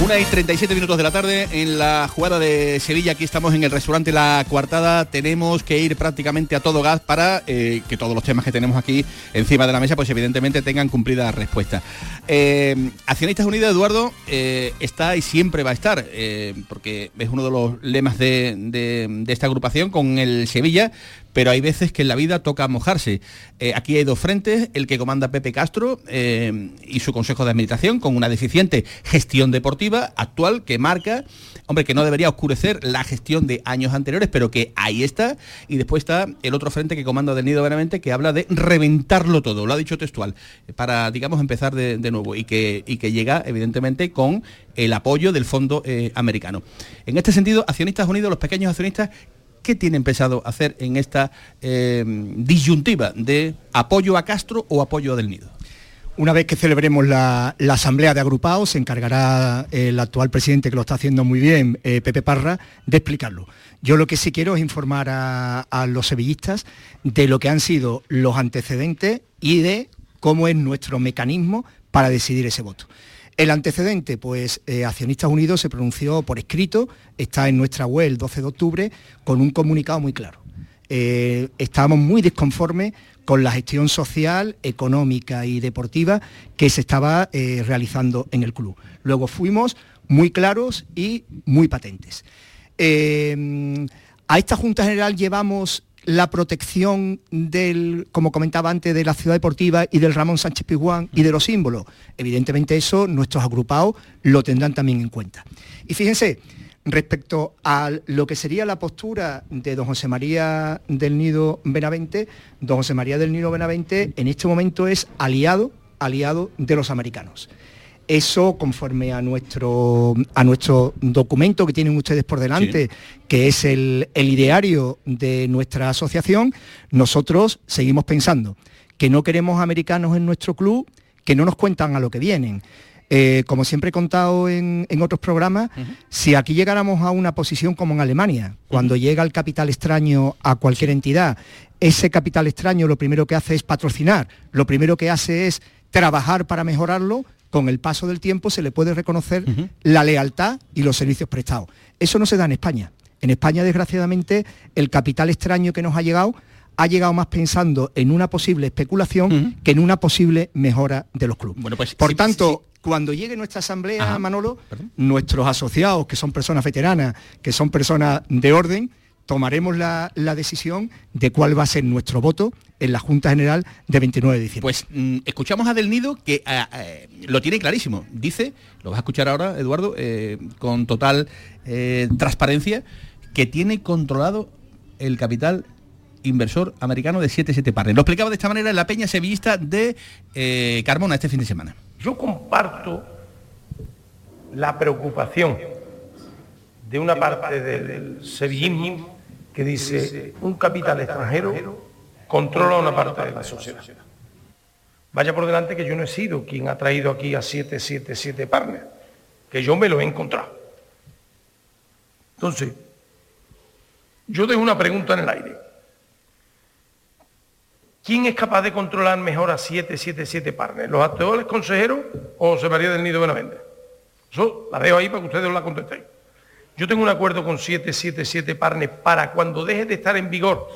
Una y 37 minutos de la tarde en la jugada de Sevilla. Aquí estamos en el restaurante La Cuartada. Tenemos que ir prácticamente a todo gas para eh, que todos los temas que tenemos aquí encima de la mesa, pues evidentemente tengan cumplida respuesta. Eh, Accionistas Unidos, Eduardo, eh, está y siempre va a estar, porque es uno de los lemas de esta agrupación con el Sevilla, pero hay veces que en la vida toca mojarse. Eh, aquí hay dos frentes, el que comanda Pepe Castro eh, y su Consejo de Administración, con una deficiente gestión deportiva actual que marca, hombre, que no debería oscurecer la gestión de años anteriores, pero que ahí está. Y después está el otro frente que comanda del Nido Veramente, que habla de reventarlo todo, lo ha dicho textual, para, digamos, empezar de, nuevo y que, y que llega, evidentemente, con el apoyo del Fondo eh, Americano. En este sentido, Accionistas Unidos, los pequeños accionistas, ¿Qué tienen pensado hacer en esta eh, disyuntiva de apoyo a Castro o apoyo a Del Nido? Una vez que celebremos la, asamblea de agrupados, se encargará el actual presidente, que lo está haciendo muy bien, eh, Pepe Parra, de explicarlo. Yo lo que sí quiero es informar a, los sevillistas de lo que han sido los antecedentes y de cómo es nuestro mecanismo para decidir ese voto. El antecedente, pues eh, Accionistas Unidos se pronunció por escrito, está en nuestra web el 12 de octubre, con un comunicado muy claro. Eh, estábamos muy disconformes con la gestión social, económica y deportiva que se estaba eh, realizando en el club. Luego fuimos muy claros y muy patentes. a esta Junta General llevamos la protección del, como comentaba antes, de la ciudad deportiva y del Ramón Sánchez Pizjuán y de los símbolos. Evidentemente eso nuestros agrupados lo tendrán también en cuenta. Y fíjense, respecto a lo que sería la postura de don José María del Nido Benavente, don José María del Nido Benavente en este momento es aliado, aliado de los americanos. Eso, conforme a nuestro, a nuestro documento que tienen ustedes por delante, que es el, ideario de nuestra asociación, nosotros seguimos pensando que no queremos americanos en nuestro club, que no nos cuentan a lo que vienen. Eh, como siempre he contado en, otros programas, si aquí llegáramos a una posición como en Alemania, cuando llega el capital extraño a cualquier entidad, ese capital extraño lo primero que hace es patrocinar, lo primero que hace es trabajar para mejorarlo, con el paso del tiempo se le puede reconocer la lealtad y los servicios prestados. Eso no se da en España. En España, desgraciadamente, el capital extraño que nos ha llegado ha llegado más pensando en una posible especulación que en una posible mejora de los clubes. Bueno, pues, Por tanto, cuando llegue nuestra asamblea, Manolo, nuestros asociados, que son personas veteranas, que son personas de orden, tomaremos la, decisión de cuál va a ser nuestro voto en la Junta General de 29 de diciembre. Pues mm, escuchamos a Del Nido que eh, eh, lo tiene clarísimo. Dice, lo vas a escuchar ahora, Eduardo, eh, con total transparencia, que tiene controlado el capital inversor americano de 77 Partners. Lo explicaba de esta manera en la peña sevillista de Carmona este fin de semana. Yo comparto la preocupación de una parte del sevillismo que dice un capital extranjero controla una parte de la sociedad. Vaya por delante que yo no he sido quien ha traído aquí a 777 partners, que yo me lo he encontrado. Entonces, yo dejo una pregunta en el aire. ¿Quién es capaz de controlar mejor a 777 partners? ¿Los actuales consejeros o José María del Nido Benavente? Eso la dejo ahí para que ustedes la contestéis. Yo tengo un acuerdo con 777 partners para cuando deje de estar en vigor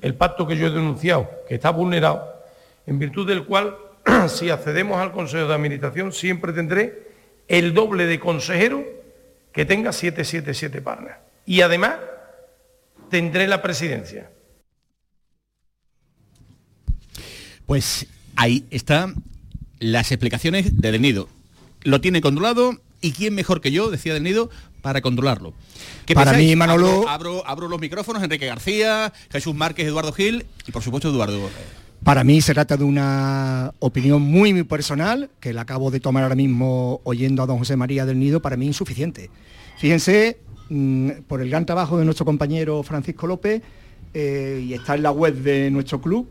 el pacto que yo he denunciado, que está vulnerado, en virtud del cual, *clears throat* si accedemos al Consejo de Administración, siempre tendré el doble de consejero que tenga 777 partners. Y además, tendré la presidencia. Pues ahí están las explicaciones de Del Nido. Lo tiene controlado y quién mejor que yo, decía Del Nido, para controlarlo. para mí, Manolo... Abro, abro, los micrófonos, Enrique García, Jesús Márquez, Eduardo Gil y por supuesto Eduardo. Para mí se trata de una opinión muy, muy personal, que la acabo de tomar ahora mismo oyendo a don José María del Nido, para mí insuficiente. Fíjense, mm, por el gran trabajo de nuestro compañero Francisco López, eh, y está en la web de nuestro club,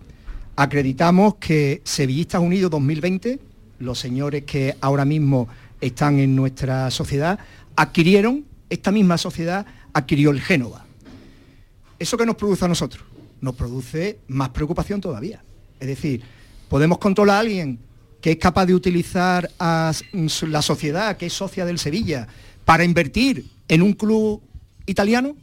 acreditamos que Sevillistas Unidos 2020, los señores que ahora mismo están en nuestra sociedad, adquirieron, esta misma sociedad adquirió el Génova. ¿Eso qué nos produce a nosotros? nos produce más preocupación todavía. Es decir, podemos controlar a alguien que es capaz de utilizar a la sociedad, que es socia del Sevilla, para invertir en un club italiano,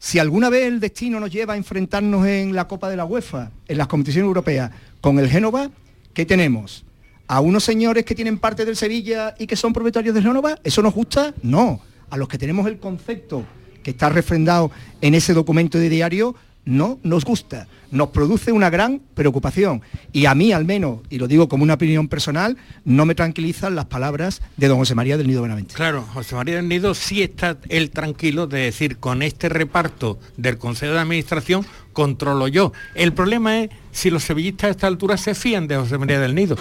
si alguna vez el destino nos lleva a enfrentarnos en la Copa de la UEFA, en las competiciones europeas, con el Génova, ¿qué tenemos? ¿A unos señores que tienen parte del Sevilla y que son propietarios del Génova? ¿Eso nos gusta? No. A los que tenemos el concepto que está refrendado en ese documento de diario, no nos gusta, nos produce una gran preocupación. Y a mí al menos, y lo digo como una opinión personal, no me tranquilizan las palabras de don José María del Nido Benavente. Claro, José María del Nido sí está él tranquilo de decir, con este reparto del Consejo de Administración controlo yo. El problema es si los sevillistas a esta altura se fían de José María del Nido.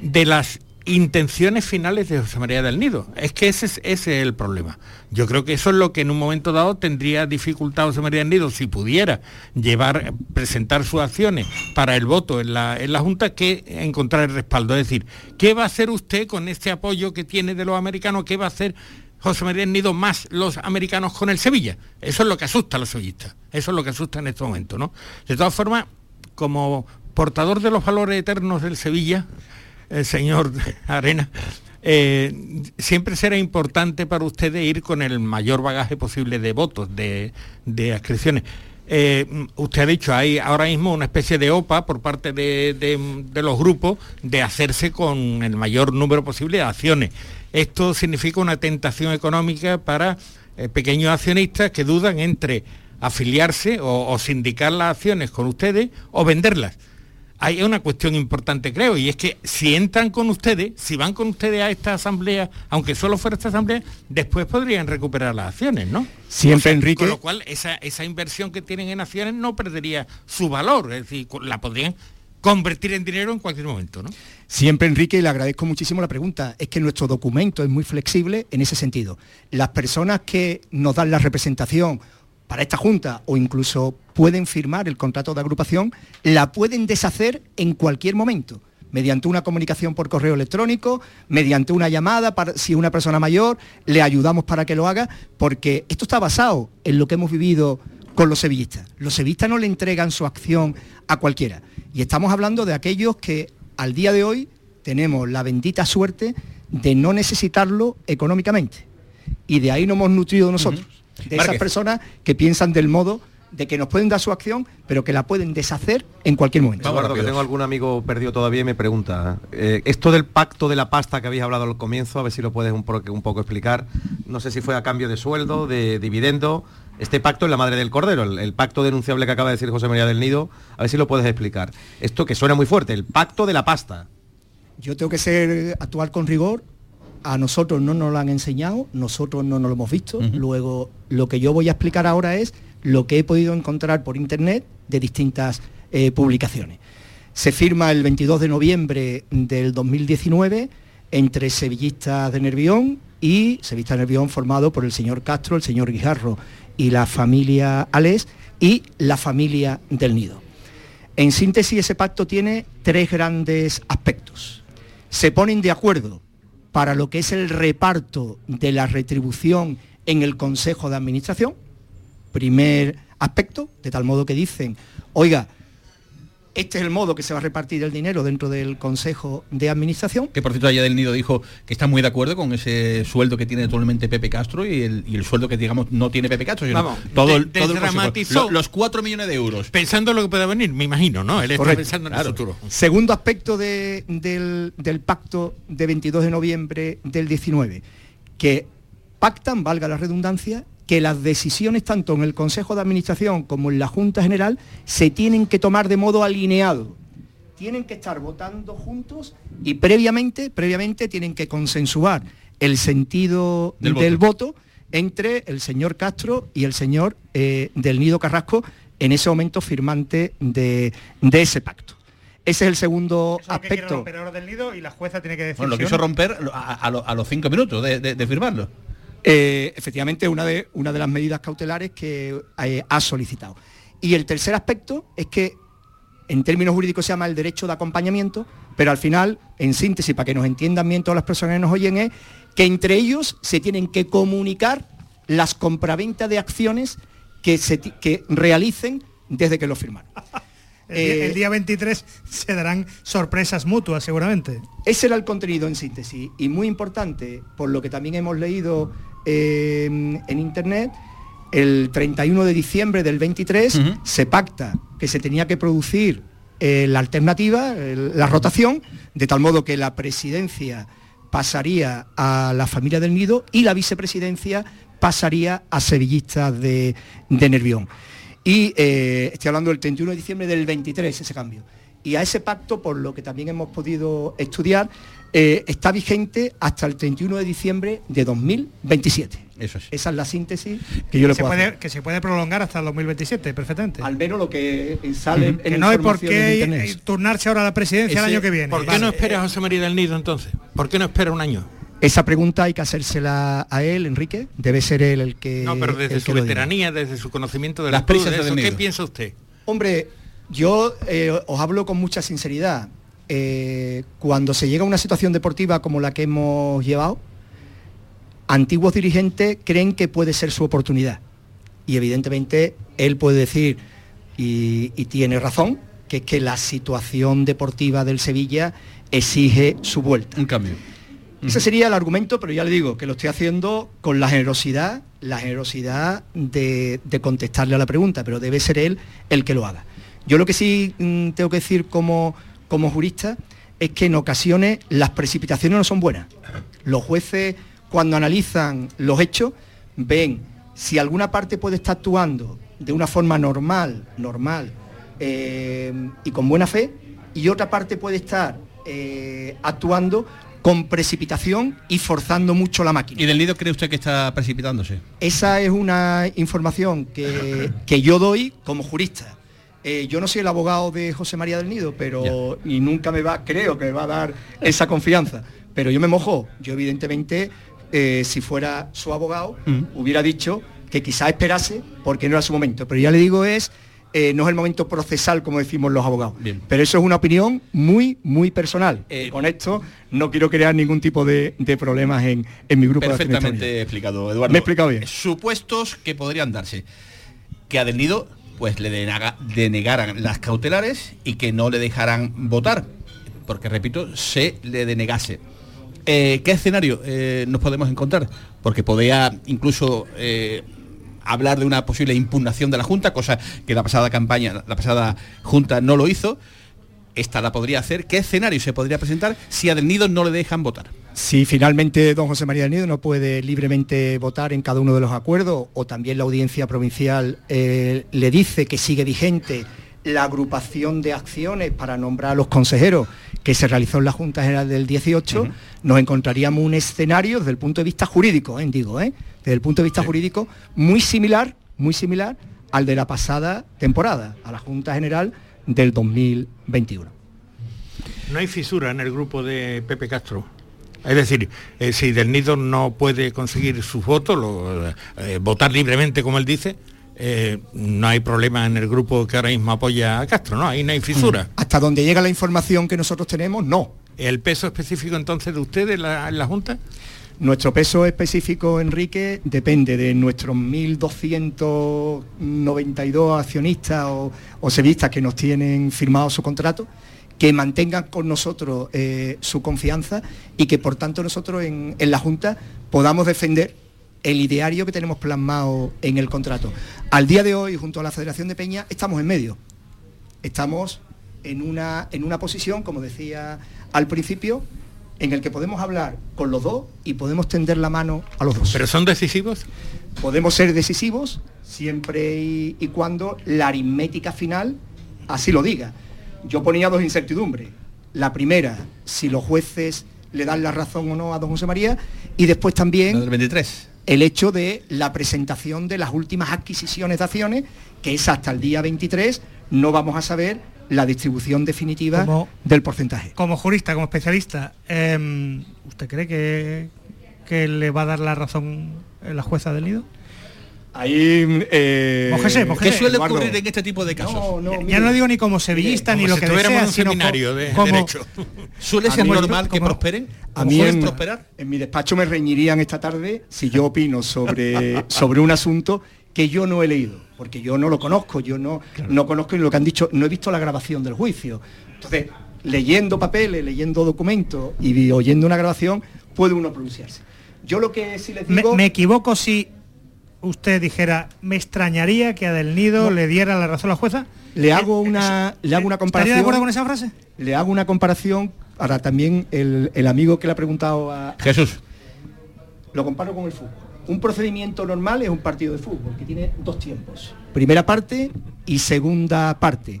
De las intenciones finales de José María del Nido. Es que ese es, ese es el problema. Yo creo que eso es lo que en un momento dado tendría dificultad José María del Nido si pudiera llevar, presentar sus acciones para el voto en la, en la Junta que encontrar el respaldo. Es decir, ¿qué va a hacer usted con este apoyo que tiene de los americanos? ¿Qué va a hacer José María del Nido más los americanos con el Sevilla? Eso es lo que asusta a los sevillistas. Eso es lo que asusta en este momento, ¿no? De todas formas, como portador de los valores eternos del Sevilla, señor *laughs* Arena, eh, siempre será importante para ustedes ir con el mayor bagaje posible de votos, de, de adscripciones. Eh, usted ha dicho, hay ahora mismo una especie de OPA por parte de, los grupos de hacerse con el mayor número posible de acciones. Esto significa una tentación económica para eh, pequeños accionistas que dudan entre afiliarse o sindicar las acciones con ustedes o venderlas hay una cuestión importante, creo, y es que si entran con ustedes, si van con ustedes a esta asamblea, aunque solo fuera esta asamblea, después podrían recuperar las acciones, ¿no? Siempre, Enrique. Con lo cual, esa, esa inversión que tienen en acciones no perdería su valor, es decir, la podrían convertir en dinero en cualquier momento, ¿no? Siempre, Enrique, y le agradezco muchísimo la pregunta. Es que nuestro documento es muy flexible en ese sentido. Las personas que nos dan la representación para esta Junta o incluso pueden firmar el contrato de agrupación, la pueden deshacer en cualquier momento mediante una comunicación por correo electrónico, mediante una llamada, para, si una persona mayor, le ayudamos para que lo haga, porque esto está basado en lo que hemos vivido con los sevillistas. Los sevillistas no le entregan su acción a cualquiera. Y estamos hablando de aquellos que al día de hoy tenemos la bendita suerte de no necesitarlo económicamente. Y de ahí nos hemos nutrido nosotros de esas personas que piensan del modo de que nos pueden dar su acción, pero que la pueden deshacer en cualquier momento. Eduardo, que tengo algún amigo perdido todavía y me pregunta, eh, esto del pacto de la pasta que habéis hablado al comienzo, a ver si lo puedes un, un poco explicar, no sé si fue a cambio de sueldo, de dividendo, este pacto es la madre del cordero, el, pacto denunciable que acaba de decir José María del Nido, a ver si lo puedes explicar. Esto que suena muy fuerte, el pacto de la pasta. Yo tengo que ser actuar con rigor a nosotros no nos lo han enseñado, nosotros no nos lo hemos visto. Luego, lo que yo voy a explicar ahora es lo que he podido encontrar por internet de distintas eh, publicaciones. Se firma el 22 de noviembre del 2019 entre sevillistas de Nervión y sevillistas de Nervión formado por el señor Castro, el señor Guijarro y la familia Alés y la familia del Nido. En síntesis, ese pacto tiene tres grandes aspectos. Se ponen de acuerdo para lo que es el reparto de la retribución en el Consejo de Administración, primer aspecto, de tal modo que dicen, oiga, este es el modo que se va a repartir el dinero dentro del Consejo de Administración. Que por cierto, allá del Nido dijo que está muy de acuerdo con ese sueldo que tiene actualmente Pepe Castro y el, sueldo que digamos no tiene Pepe Castro. Vamos, todo, el, todo los 4 millones de euros. Pensando en lo que pueda venir, me imagino, ¿no? Él está pensando en el futuro. Segundo aspecto del, del pacto de 22 de noviembre del 19, que pactan, valga la redundancia, que las decisiones tanto en el Consejo de Administración como en la Junta General se tienen que tomar de modo alineado. Tienen que estar votando juntos y previamente, previamente tienen que consensuar el sentido del, voto. entre el señor Castro y el señor eh, del Nido Carrasco, en ese momento firmante de, ese pacto. Ese es el segundo aspecto. del nido y la jueza tiene que decir. Bueno, lo quiso romper a, los cinco minutos de firmarlo. Eh, efectivamente, una de, una de las medidas cautelares que eh, ha solicitado. Y el tercer aspecto es que en términos jurídicos se llama el derecho de acompañamiento, pero al final, en síntesis, para que nos entiendan bien todas las personas que nos oyen, es que entre ellos se tienen que comunicar las compraventas de acciones que, se, que realicen desde que lo firmaron. *laughs* El, día, el, día, 23 se darán sorpresas mutuas seguramente. Ese era el contenido en síntesis y muy importante, por lo que también hemos leído eh, en internet, el 31 de diciembre del 23 uh -huh. se pacta que se tenía que producir eh, la alternativa, eh, la rotación, de tal modo que la presidencia pasaría a la familia del Nido y la vicepresidencia pasaría a sevillistas de, de Nervión. Y eh, estoy hablando del 31 de diciembre del 23, ese cambio. Y a ese pacto, por lo que también hemos podido estudiar, eh, está vigente hasta el 31 de diciembre de 2027. Eso es. Esa es la síntesis que yo le se puedo puede, hacer. Que se puede prolongar hasta el 2027, perfectamente. Al menos lo que sale uh -huh. Que no hay por qué turnarse ahora la presidencia Ese, el año que viene. ¿Por qué vale. no espera a José María del Nido entonces? ¿Por qué no espera un año? Esa pregunta hay que hacérsela a él, Enrique. Debe ser él el que. No, pero desde su veteranía, desde su conocimiento de las prisas de eso, ¿qué piensa usted? Hombre, yo eh, os hablo con mucha sinceridad. Eh, cuando se llega a una situación deportiva como la que hemos llevado, antiguos dirigentes creen que puede ser su oportunidad. Y evidentemente él puede decir, y, y tiene razón, que es que la situación deportiva del Sevilla exige su vuelta. Un cambio. Ese sería el argumento, pero ya le digo que lo estoy haciendo con la generosidad, la generosidad de, de, contestarle a la pregunta, pero debe ser él el que lo haga. Yo lo que sí mm, tengo que decir como, como jurista es que en ocasiones las precipitaciones no son buenas. Los jueces cuando analizan los hechos ven si alguna parte puede estar actuando de una forma normal, normal eh, y con buena fe, y otra parte puede estar eh, actuando con precipitación y forzando mucho la máquina. ¿Y del nido cree usted que está precipitándose? Esa es una información que, que yo doy como jurista. Eh, yo no soy el abogado de José María del Nido, pero y nunca me va, creo que me va a dar esa confianza. Pero yo me mojo. Yo evidentemente, eh, si fuera su abogado, mm. hubiera dicho que quizá esperase porque no era su momento. Pero ya le digo es eh, no es el momento procesal, como decimos los abogados. Bien. Pero eso es una opinión muy, muy personal. Eh, Con esto no quiero crear ningún tipo de, de problemas en, en, mi grupo. Perfectamente explicado, Eduardo. Me he explicado bien. Supuestos que podrían darse. Que a Del Nido pues le denegaran las cautelares y que no le dejaran votar. Porque, repito, se le denegase. Eh, ¿Qué escenario eh, nos podemos encontrar? Porque podría incluso eh, hablar de una posible impugnación de la Junta, cosa que la pasada campaña, la pasada Junta no lo hizo. Esta la podría hacer. ¿Qué escenario se podría presentar si a Del Nido no le dejan votar? Si finalmente don José María del Nido no puede libremente votar en cada uno de los acuerdos o también la audiencia provincial eh, le dice que sigue vigente la agrupación de acciones para nombrar a los consejeros que se realizó en la Junta General del 18, uh -huh. nos encontraríamos un escenario desde el punto de vista jurídico, ¿eh? digo, ¿eh? desde el punto de vista sí. jurídico, muy similar, muy similar al de la pasada temporada, a la Junta General del 2021. No hay fisura en el grupo de Pepe Castro. Es decir, eh, si Del Nido no puede conseguir sus votos, lo, eh, votar libremente, como él dice, eh, no hay problema en el grupo que ahora mismo apoya a Castro, ¿no? Ahí no hay fisura. Mm. Hasta donde llega la información que nosotros tenemos, no. ¿El peso específico entonces de ustedes en la, en la Junta? Nuestro peso específico, Enrique, depende de nuestros 1.292 accionistas o, sevillistas que nos tienen firmado su contrato, que mantengan con nosotros eh, su confianza y que por tanto nosotros en, en la Junta podamos defender el ideario que tenemos plasmado en el contrato. Al día de hoy, junto a la Federación de Peña, estamos en medio. Estamos en una, en una posición, como decía al principio, en el que podemos hablar con los dos y podemos tender la mano a los dos. ¿Pero son decisivos? Podemos ser decisivos siempre y, y cuando la aritmética final así lo diga. Yo ponía dos incertidumbres. La primera, si los jueces le dan la razón o no a don José María, y después también... El 23 el hecho de la presentación de las últimas adquisiciones de acciones, que es hasta el día 23, no vamos a saber la distribución definitiva como, del porcentaje. Como jurista, como especialista, eh, ¿usted cree que, que, le va a dar la razón la jueza del nido? Ahí, eh, mojese, mojese, ¿Qué suele Eduardo? ocurrir en este tipo de casos? No, no, ya no digo ni como sevillista mire, ni como lo si que desea, un sino seminario de como, derecho. ¿Suele ser normal que prosperen? A mí en, prosperar? en mi despacho me reñirían esta tarde si yo opino sobre, *laughs* sobre un asunto que yo no he leído, porque yo no lo conozco, yo no, no conozco lo que han dicho, no he visto la grabación del juicio. Entonces, leyendo papeles, leyendo documentos y oyendo una grabación, puede uno pronunciarse. Yo lo que sí les digo... Me, equivoco si usted dijera, me extrañaría que a Del Nido le diera la razón a la jueza. Le hago eh, una, le hago una comparación... ¿Estaría de acuerdo con esa frase? Le hago una comparación, ahora también el, el amigo que le ha preguntado a... Jesús. Lo comparo con el fútbol. Un procedimiento normal es un partido de fútbol que tiene dos tiempos. Primera parte y segunda parte.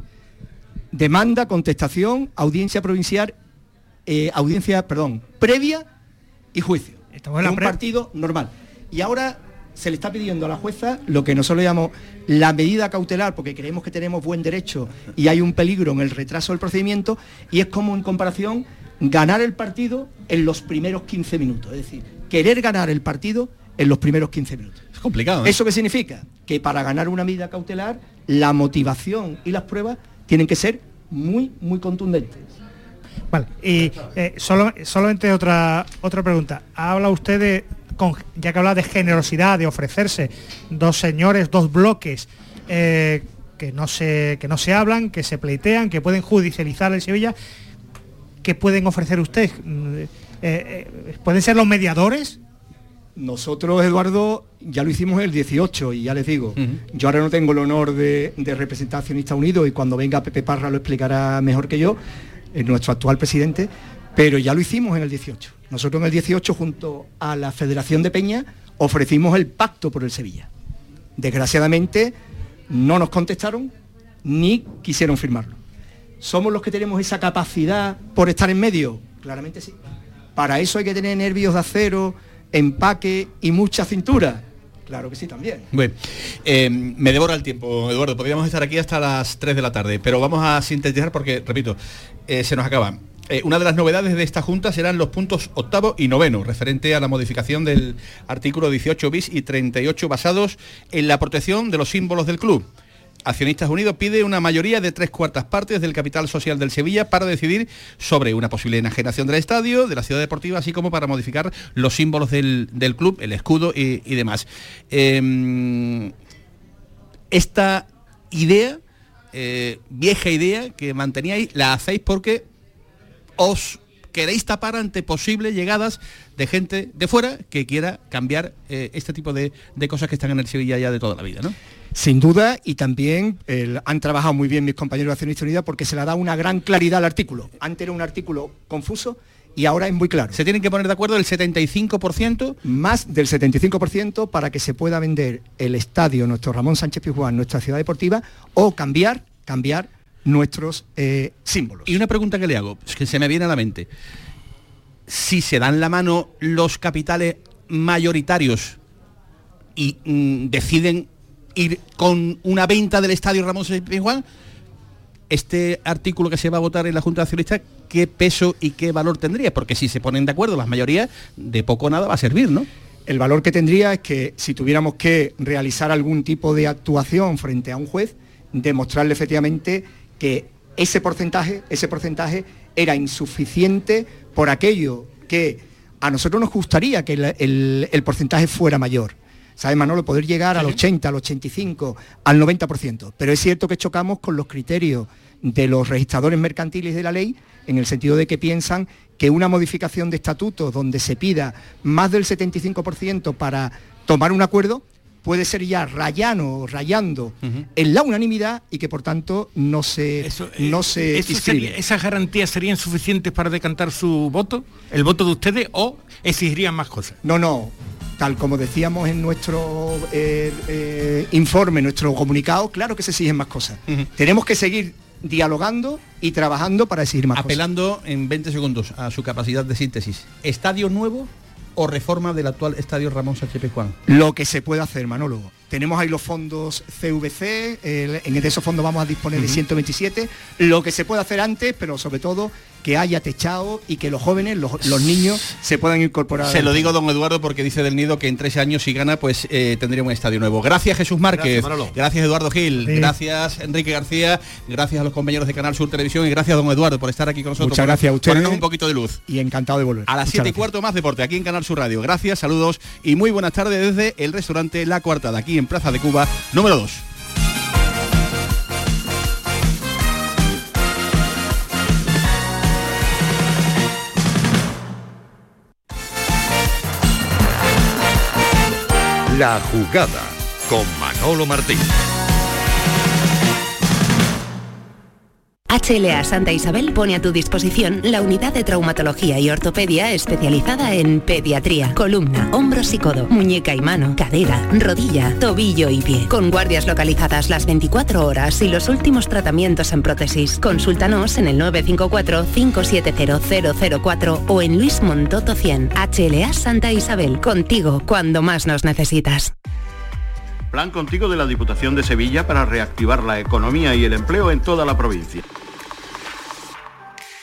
Demanda, contestación, audiencia provincial, eh, audiencia, perdón, previa y juicio. Estamos en un partido normal. Y ahora se le está pidiendo a la jueza lo que nosotros llamamos la medida cautelar, porque creemos que tenemos buen derecho y hay un peligro en el retraso del procedimiento, y es como en comparación ganar el partido en los primeros 15 minutos. Es decir, querer ganar el partido en los primeros 15 minutos. Es complicado. ¿eh? ¿Eso qué significa? Que para ganar una medida cautelar, la motivación y las pruebas tienen que ser muy, muy contundentes. Vale, y eh, solo, solamente otra, otra pregunta. Habla usted de, ya que habla de generosidad, de ofrecerse, dos señores, dos bloques eh, que, no se, que no se hablan, que se pleitean, que pueden judicializar el Sevilla, ¿qué pueden ofrecer ustedes? ¿Pueden ser los mediadores? Nosotros, Eduardo, ya lo hicimos el 18 y ya les digo, yo ahora no tengo el honor de, representar a Accionistas Unidos y cuando venga Pepe Parra lo explicará mejor que yo, nuestro actual presidente, pero ya lo hicimos en el 18. Nosotros en el 18, junto a la Federación de Peña, ofrecimos el pacto por el Sevilla. Desgraciadamente, no nos contestaron ni quisieron firmarlo. ¿Somos los que tenemos esa capacidad por estar en medio? Claramente sí. Para eso hay que tener nervios de acero, empaque y mucha cintura. Claro que sí, también. Bueno, eh, me devora el tiempo, Eduardo. Podríamos estar aquí hasta las 3 de la tarde, pero vamos a sintetizar porque, repito, eh, se nos acaba. Eh, una de las novedades de esta Junta serán los puntos octavo y noveno, referente a la modificación del artículo 18 bis y 38 basados en la protección de los símbolos del club. Accionistas Unidos pide una mayoría de tres cuartas partes del capital social del Sevilla para decidir sobre una posible enajenación del estadio, de la ciudad deportiva, así como para modificar los símbolos del, club, el escudo y, demás. Em, esta idea, eh, vieja idea que manteníais, la hacéis porque os queréis tapar ante posibles llegadas de gente de fuera que quiera cambiar eh, este tipo de, de, cosas que están en el Sevilla ya de toda la vida, ¿no? Sin duda, y también han trabajado muy bien mis compañeros de Accionistas Unidas porque se le da una gran claridad al artículo. Antes era un artículo confuso y ahora es muy claro. ¿Se tienen que poner de acuerdo el 75%? Más del 75% para que se pueda vender el estadio, nuestro Ramón Sánchez Pizjuán, nuestra ciudad deportiva, o cambiar, cambiar nuestros eh, símbolos. Y una pregunta que le hago, es que se me viene a la mente. Si se dan la mano los capitales mayoritarios y mm, deciden ir con una venta del estadio Ramón Juan, este artículo que se va a votar en la Junta Accionista, ¿qué peso y qué valor tendría? Porque si se ponen de acuerdo las mayorías, de poco nada va a servir, ¿no? El valor que tendría es que si tuviéramos que realizar algún tipo de actuación frente a un juez, demostrarle efectivamente que ese porcentaje, ese porcentaje era insuficiente por aquello que a nosotros nos gustaría que el porcentaje fuera mayor ¿sabe Manolo? Poder llegar al 80, al 85, al 90%. Pero es cierto que chocamos con los criterios de los registradores mercantiles de la ley, en el sentido de que piensan que una modificación de estatutos donde se pida más del 75% para tomar un acuerdo puede ser ya rayano, rayando en la unanimidad y que por tanto no se, no se ¿Esas garantías serían suficientes para decantar su voto, el voto de ustedes, o exigirían más cosas? No, no tal como decíamos en nuestro eh, eh, informe, nuestro comunicado, claro que se exigen más cosas. Tenemos que seguir dialogando y trabajando para exigir más Apelando en 20 segundos a su capacidad de síntesis. ¿Estadio nuevo o reforma del actual estadio Ramón Sánchez Pizjuán? Lo que se puede hacer, Manolo. Tenemos ahí los fondos CVC, en esos fondos vamos a disponer de 127. Lo que se puede hacer antes, pero sobre todo que haya techado y que los jóvenes, los, niños, se puedan incorporar. Se lo digo, don Eduardo, porque dice del Nido que en tres años, si gana, pues eh, tendríamos un estadio nuevo. Gracias, Jesús Márquez. Gracias, Eduardo Gil. Gracias, Enrique García. Gracias a los compañeros de Canal Sur Televisión y gracias, don Eduardo, por estar aquí con nosotros. Muchas gracias a ustedes. un poquito de luz. Y encantado de volver. A las 7 y cuarto más deporte, aquí en Canal Sur Radio. Gracias, saludos y muy buenas tardes desde el restaurante La Coartada, aquí en Plaza de Cuba, número 2. La jugada con Manolo Martín. HLA Santa Isabel pone a tu disposición la unidad de traumatología y ortopedia especializada en pediatría, columna, hombros y codo, muñeca y mano, cadera, rodilla, tobillo y pie. Con guardias localizadas las 24 horas y los últimos tratamientos en prótesis. Consúltanos en el 954-570004 o en Luis Montoto 100. HLA Santa Isabel, contigo cuando más nos necesitas. Plan contigo de la Diputación de Sevilla para reactivar la economía y el empleo en toda la provincia.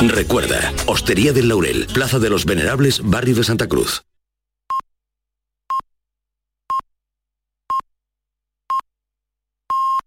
Recuerda, Hostería del Laurel, Plaza de los Venerables, Barrio de Santa Cruz.